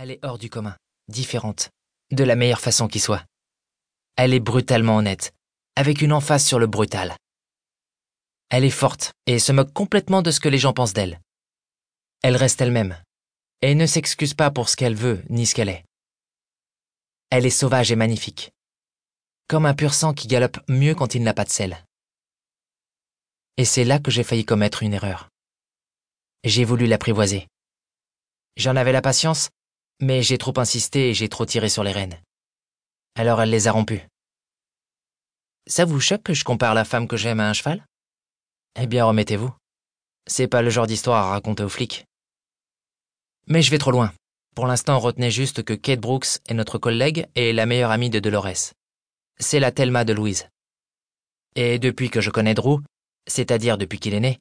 Elle est hors du commun, différente, de la meilleure façon qui soit. Elle est brutalement honnête, avec une emphase sur le brutal. Elle est forte et se moque complètement de ce que les gens pensent d'elle. Elle reste elle-même, et ne s'excuse pas pour ce qu'elle veut ni ce qu'elle est. Elle est sauvage et magnifique, comme un pur sang qui galope mieux quand il n'a pas de sel. Et c'est là que j'ai failli commettre une erreur. J'ai voulu l'apprivoiser. J'en avais la patience, mais j'ai trop insisté et j'ai trop tiré sur les rênes. Alors elle les a rompues. Ça vous choque que je compare la femme que j'aime à un cheval? Eh bien, remettez-vous. C'est pas le genre d'histoire à raconter aux flics. Mais je vais trop loin. Pour l'instant, retenez juste que Kate Brooks est notre collègue et la meilleure amie de Dolores. C'est la Thelma de Louise. Et depuis que je connais Drew, c'est-à-dire depuis qu'il est né,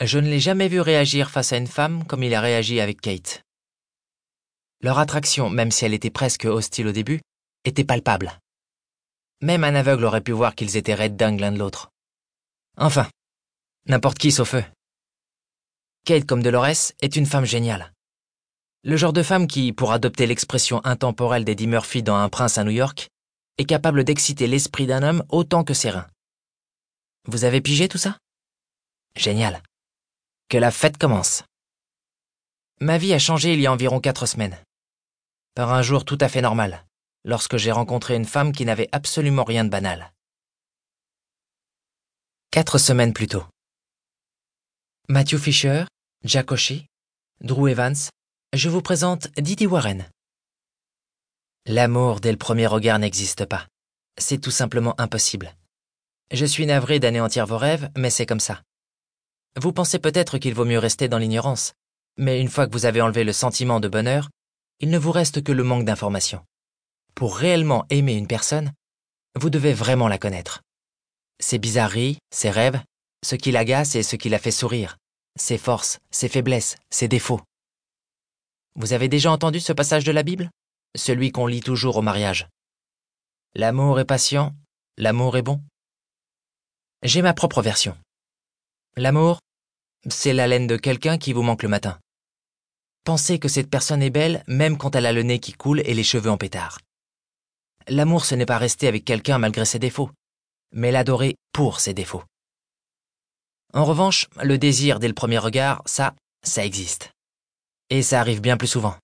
je ne l'ai jamais vu réagir face à une femme comme il a réagi avec Kate. Leur attraction, même si elle était presque hostile au début, était palpable. Même un aveugle aurait pu voir qu'ils étaient raides dingues l'un de l'autre. Enfin, n'importe qui sauf eux. Kate comme Dolores est une femme géniale. Le genre de femme qui, pour adopter l'expression intemporelle d'Eddie Murphy dans Un prince à New York, est capable d'exciter l'esprit d'un homme autant que ses reins. Vous avez pigé tout ça? Génial. Que la fête commence. Ma vie a changé il y a environ quatre semaines. Par un jour tout à fait normal, lorsque j'ai rencontré une femme qui n'avait absolument rien de banal. Quatre semaines plus tôt. Matthew Fisher, Jack O'Shea, Drew Evans, je vous présente Didi Warren. L'amour dès le premier regard n'existe pas. C'est tout simplement impossible. Je suis navré d'anéantir vos rêves, mais c'est comme ça. Vous pensez peut-être qu'il vaut mieux rester dans l'ignorance, mais une fois que vous avez enlevé le sentiment de bonheur, il ne vous reste que le manque d'information. Pour réellement aimer une personne, vous devez vraiment la connaître. Ses bizarreries, ses rêves, ce qui l'agace et ce qui la fait sourire, ses forces, ses faiblesses, ses défauts. Vous avez déjà entendu ce passage de la Bible? Celui qu'on lit toujours au mariage. L'amour est patient, l'amour est bon. J'ai ma propre version. L'amour, c'est l'haleine de quelqu'un qui vous manque le matin. Pensez que cette personne est belle même quand elle a le nez qui coule et les cheveux en pétard. L'amour, ce n'est pas rester avec quelqu'un malgré ses défauts, mais l'adorer pour ses défauts. En revanche, le désir dès le premier regard, ça, ça existe. Et ça arrive bien plus souvent.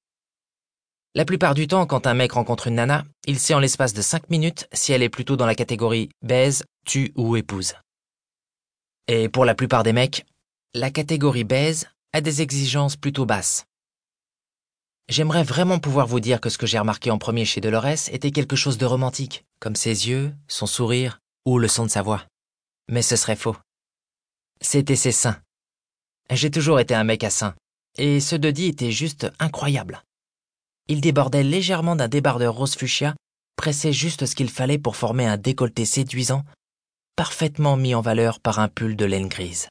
La plupart du temps, quand un mec rencontre une nana, il sait en l'espace de 5 minutes si elle est plutôt dans la catégorie baise, tue ou épouse. Et pour la plupart des mecs, la catégorie baise a des exigences plutôt basses. J'aimerais vraiment pouvoir vous dire que ce que j'ai remarqué en premier chez Dolores était quelque chose de romantique, comme ses yeux, son sourire ou le son de sa voix. Mais ce serait faux. C'était ses seins. J'ai toujours été un mec à seins, et ce Dodi était juste incroyable. Il débordait légèrement d'un débardeur rose fuchsia, pressé juste ce qu'il fallait pour former un décolleté séduisant, parfaitement mis en valeur par un pull de laine grise.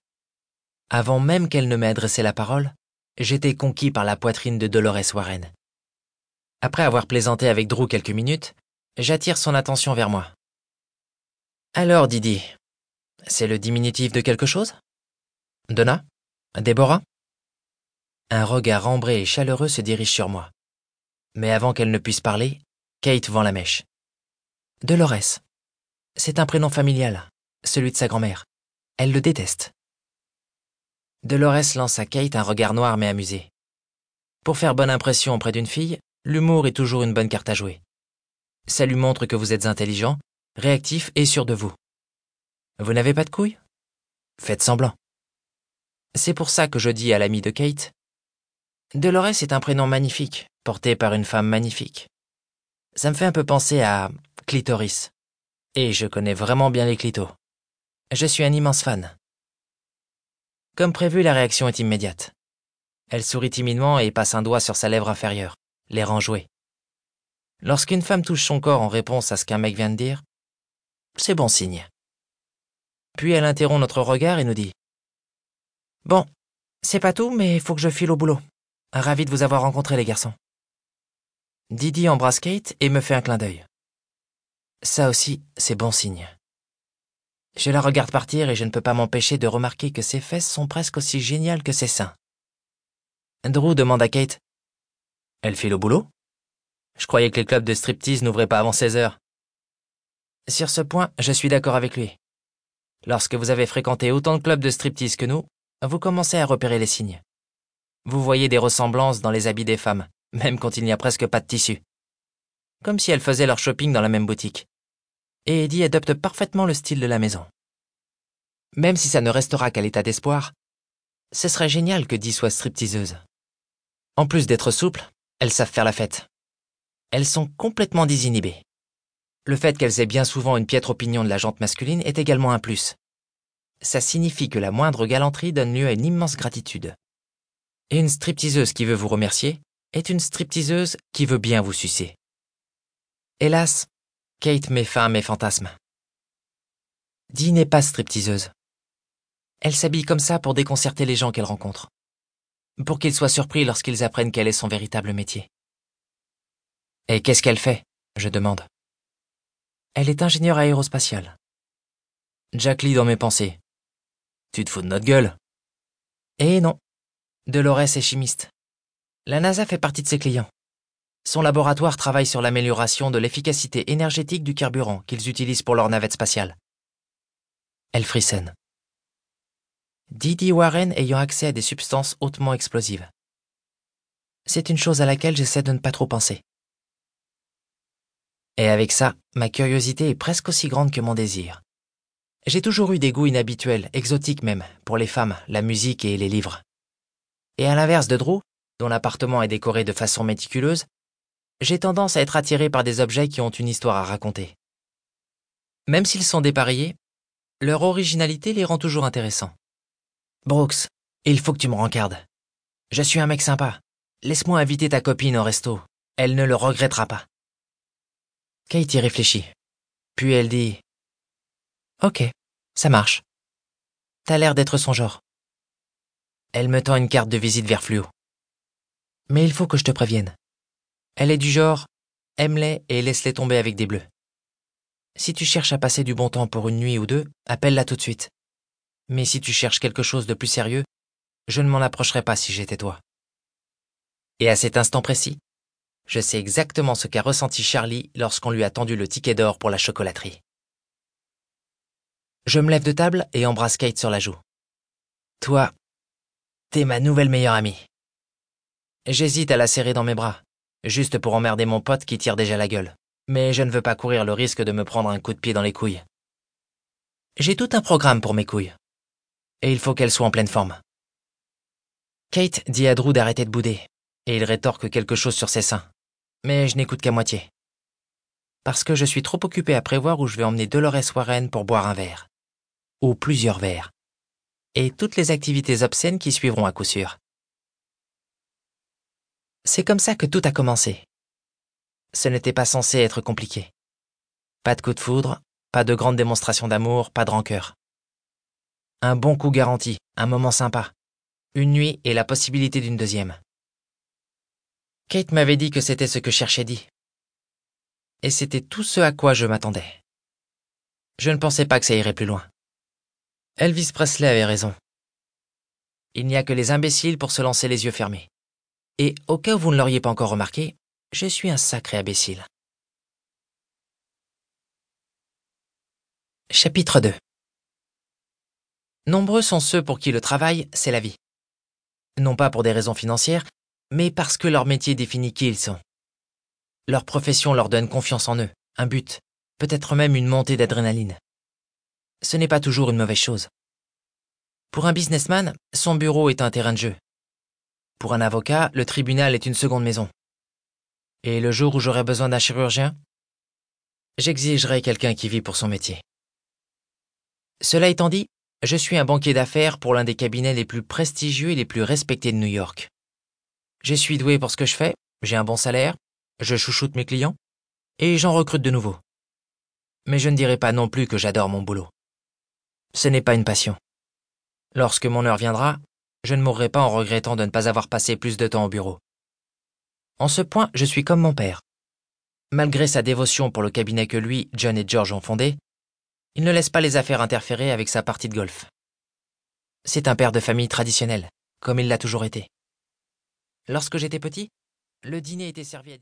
Avant même qu'elle ne m'ait adressé la parole, j'étais conquis par la poitrine de Dolores Warren. Après avoir plaisanté avec Drew quelques minutes, j'attire son attention vers moi. Alors, Didi, c'est le diminutif de quelque chose? Donna? Déborah? Un regard ambré et chaleureux se dirige sur moi. Mais avant qu'elle ne puisse parler, Kate vend la mèche. Dolores. C'est un prénom familial, celui de sa grand-mère. Elle le déteste. Dolores lance à Kate un regard noir mais amusé. Pour faire bonne impression auprès d'une fille, l'humour est toujours une bonne carte à jouer. Ça lui montre que vous êtes intelligent, réactif et sûr de vous. Vous n'avez pas de couilles? Faites semblant. C'est pour ça que je dis à l'ami de Kate Dolores est un prénom magnifique, porté par une femme magnifique. Ça me fait un peu penser à clitoris. Et je connais vraiment bien les clitos. Je suis un immense fan. Comme prévu, la réaction est immédiate. Elle sourit timidement et passe un doigt sur sa lèvre inférieure, l'air enjoué. Lorsqu'une femme touche son corps en réponse à ce qu'un mec vient de dire, c'est bon signe. Puis elle interrompt notre regard et nous dit Bon, c'est pas tout, mais il faut que je file au boulot. Ravi de vous avoir rencontré, les garçons. Didi embrasse Kate et me fait un clin d'œil. Ça aussi, c'est bon signe. Je la regarde partir et je ne peux pas m'empêcher de remarquer que ses fesses sont presque aussi géniales que ses seins. Drew demande à Kate Elle file au boulot? Je croyais que les clubs de striptease n'ouvraient pas avant 16 heures. Sur ce point, je suis d'accord avec lui. Lorsque vous avez fréquenté autant de clubs de striptease que nous, vous commencez à repérer les signes. Vous voyez des ressemblances dans les habits des femmes, même quand il n'y a presque pas de tissu. Comme si elles faisaient leur shopping dans la même boutique. Et Eddie adopte parfaitement le style de la maison. Même si ça ne restera qu'à l'état d'espoir, ce serait génial que Dee soit stripteaseuse. En plus d'être souples, elles savent faire la fête. Elles sont complètement désinhibées. Le fait qu'elles aient bien souvent une piètre opinion de la jante masculine est également un plus. Ça signifie que la moindre galanterie donne lieu à une immense gratitude. Et une stripteaseuse qui veut vous remercier est une stripteaseuse qui veut bien vous sucer. Hélas, Kate met fin à mes fantasmes. Dee n'est pas stripteaseuse. Elle s'habille comme ça pour déconcerter les gens qu'elle rencontre. Pour qu'ils soient surpris lorsqu'ils apprennent quel est son véritable métier. Et qu'est-ce qu'elle fait? Je demande. Elle est ingénieure aérospatiale. Jack lit dans mes pensées. Tu te fous de notre gueule Eh non. Dolores est chimiste. La NASA fait partie de ses clients. Son laboratoire travaille sur l'amélioration de l'efficacité énergétique du carburant qu'ils utilisent pour leur navette spatiale. Elle frissonne. Didi Warren ayant accès à des substances hautement explosives. C'est une chose à laquelle j'essaie de ne pas trop penser. Et avec ça, ma curiosité est presque aussi grande que mon désir. J'ai toujours eu des goûts inhabituels, exotiques même, pour les femmes, la musique et les livres. Et à l'inverse de Drew, dont l'appartement est décoré de façon méticuleuse, j'ai tendance à être attiré par des objets qui ont une histoire à raconter. Même s'ils sont dépareillés, leur originalité les rend toujours intéressants. Brooks, il faut que tu me rencardes. Je suis un mec sympa. Laisse-moi inviter ta copine au resto. Elle ne le regrettera pas. Kate y réfléchit. Puis elle dit Ok, ça marche. T'as l'air d'être son genre. Elle me tend une carte de visite vers fluo. Mais il faut que je te prévienne. Elle est du genre aime-les et laisse-les tomber avec des bleus. Si tu cherches à passer du bon temps pour une nuit ou deux, appelle-la tout de suite. Mais si tu cherches quelque chose de plus sérieux, je ne m'en approcherai pas si j'étais toi. Et à cet instant précis, je sais exactement ce qu'a ressenti Charlie lorsqu'on lui a tendu le ticket d'or pour la chocolaterie. Je me lève de table et embrasse Kate sur la joue. Toi, t'es ma nouvelle meilleure amie. J'hésite à la serrer dans mes bras, juste pour emmerder mon pote qui tire déjà la gueule. Mais je ne veux pas courir le risque de me prendre un coup de pied dans les couilles. J'ai tout un programme pour mes couilles et il faut qu'elle soit en pleine forme. Kate dit à Drew d'arrêter de bouder, et il rétorque quelque chose sur ses seins. Mais je n'écoute qu'à moitié. Parce que je suis trop occupé à prévoir où je vais emmener Dolores Warren pour boire un verre. Ou plusieurs verres. Et toutes les activités obscènes qui suivront à coup sûr. C'est comme ça que tout a commencé. Ce n'était pas censé être compliqué. Pas de coup de foudre, pas de grande démonstration d'amour, pas de rancœur. Un bon coup garanti, un moment sympa. Une nuit et la possibilité d'une deuxième. Kate m'avait dit que c'était ce que cherchait dit. Et c'était tout ce à quoi je m'attendais. Je ne pensais pas que ça irait plus loin. Elvis Presley avait raison. Il n'y a que les imbéciles pour se lancer les yeux fermés. Et au cas où vous ne l'auriez pas encore remarqué, je suis un sacré imbécile. Chapitre 2 Nombreux sont ceux pour qui le travail, c'est la vie. Non pas pour des raisons financières, mais parce que leur métier définit qui ils sont. Leur profession leur donne confiance en eux, un but, peut-être même une montée d'adrénaline. Ce n'est pas toujours une mauvaise chose. Pour un businessman, son bureau est un terrain de jeu. Pour un avocat, le tribunal est une seconde maison. Et le jour où j'aurai besoin d'un chirurgien, j'exigerai quelqu'un qui vit pour son métier. Cela étant dit, je suis un banquier d'affaires pour l'un des cabinets les plus prestigieux et les plus respectés de New York. Je suis doué pour ce que je fais, j'ai un bon salaire, je chouchoute mes clients, et j'en recrute de nouveaux. Mais je ne dirai pas non plus que j'adore mon boulot. Ce n'est pas une passion. Lorsque mon heure viendra, je ne mourrai pas en regrettant de ne pas avoir passé plus de temps au bureau. En ce point, je suis comme mon père. Malgré sa dévotion pour le cabinet que lui, John et George ont fondé, il ne laisse pas les affaires interférer avec sa partie de golf. C'est un père de famille traditionnel, comme il l'a toujours été. Lorsque j'étais petit, le dîner était servi à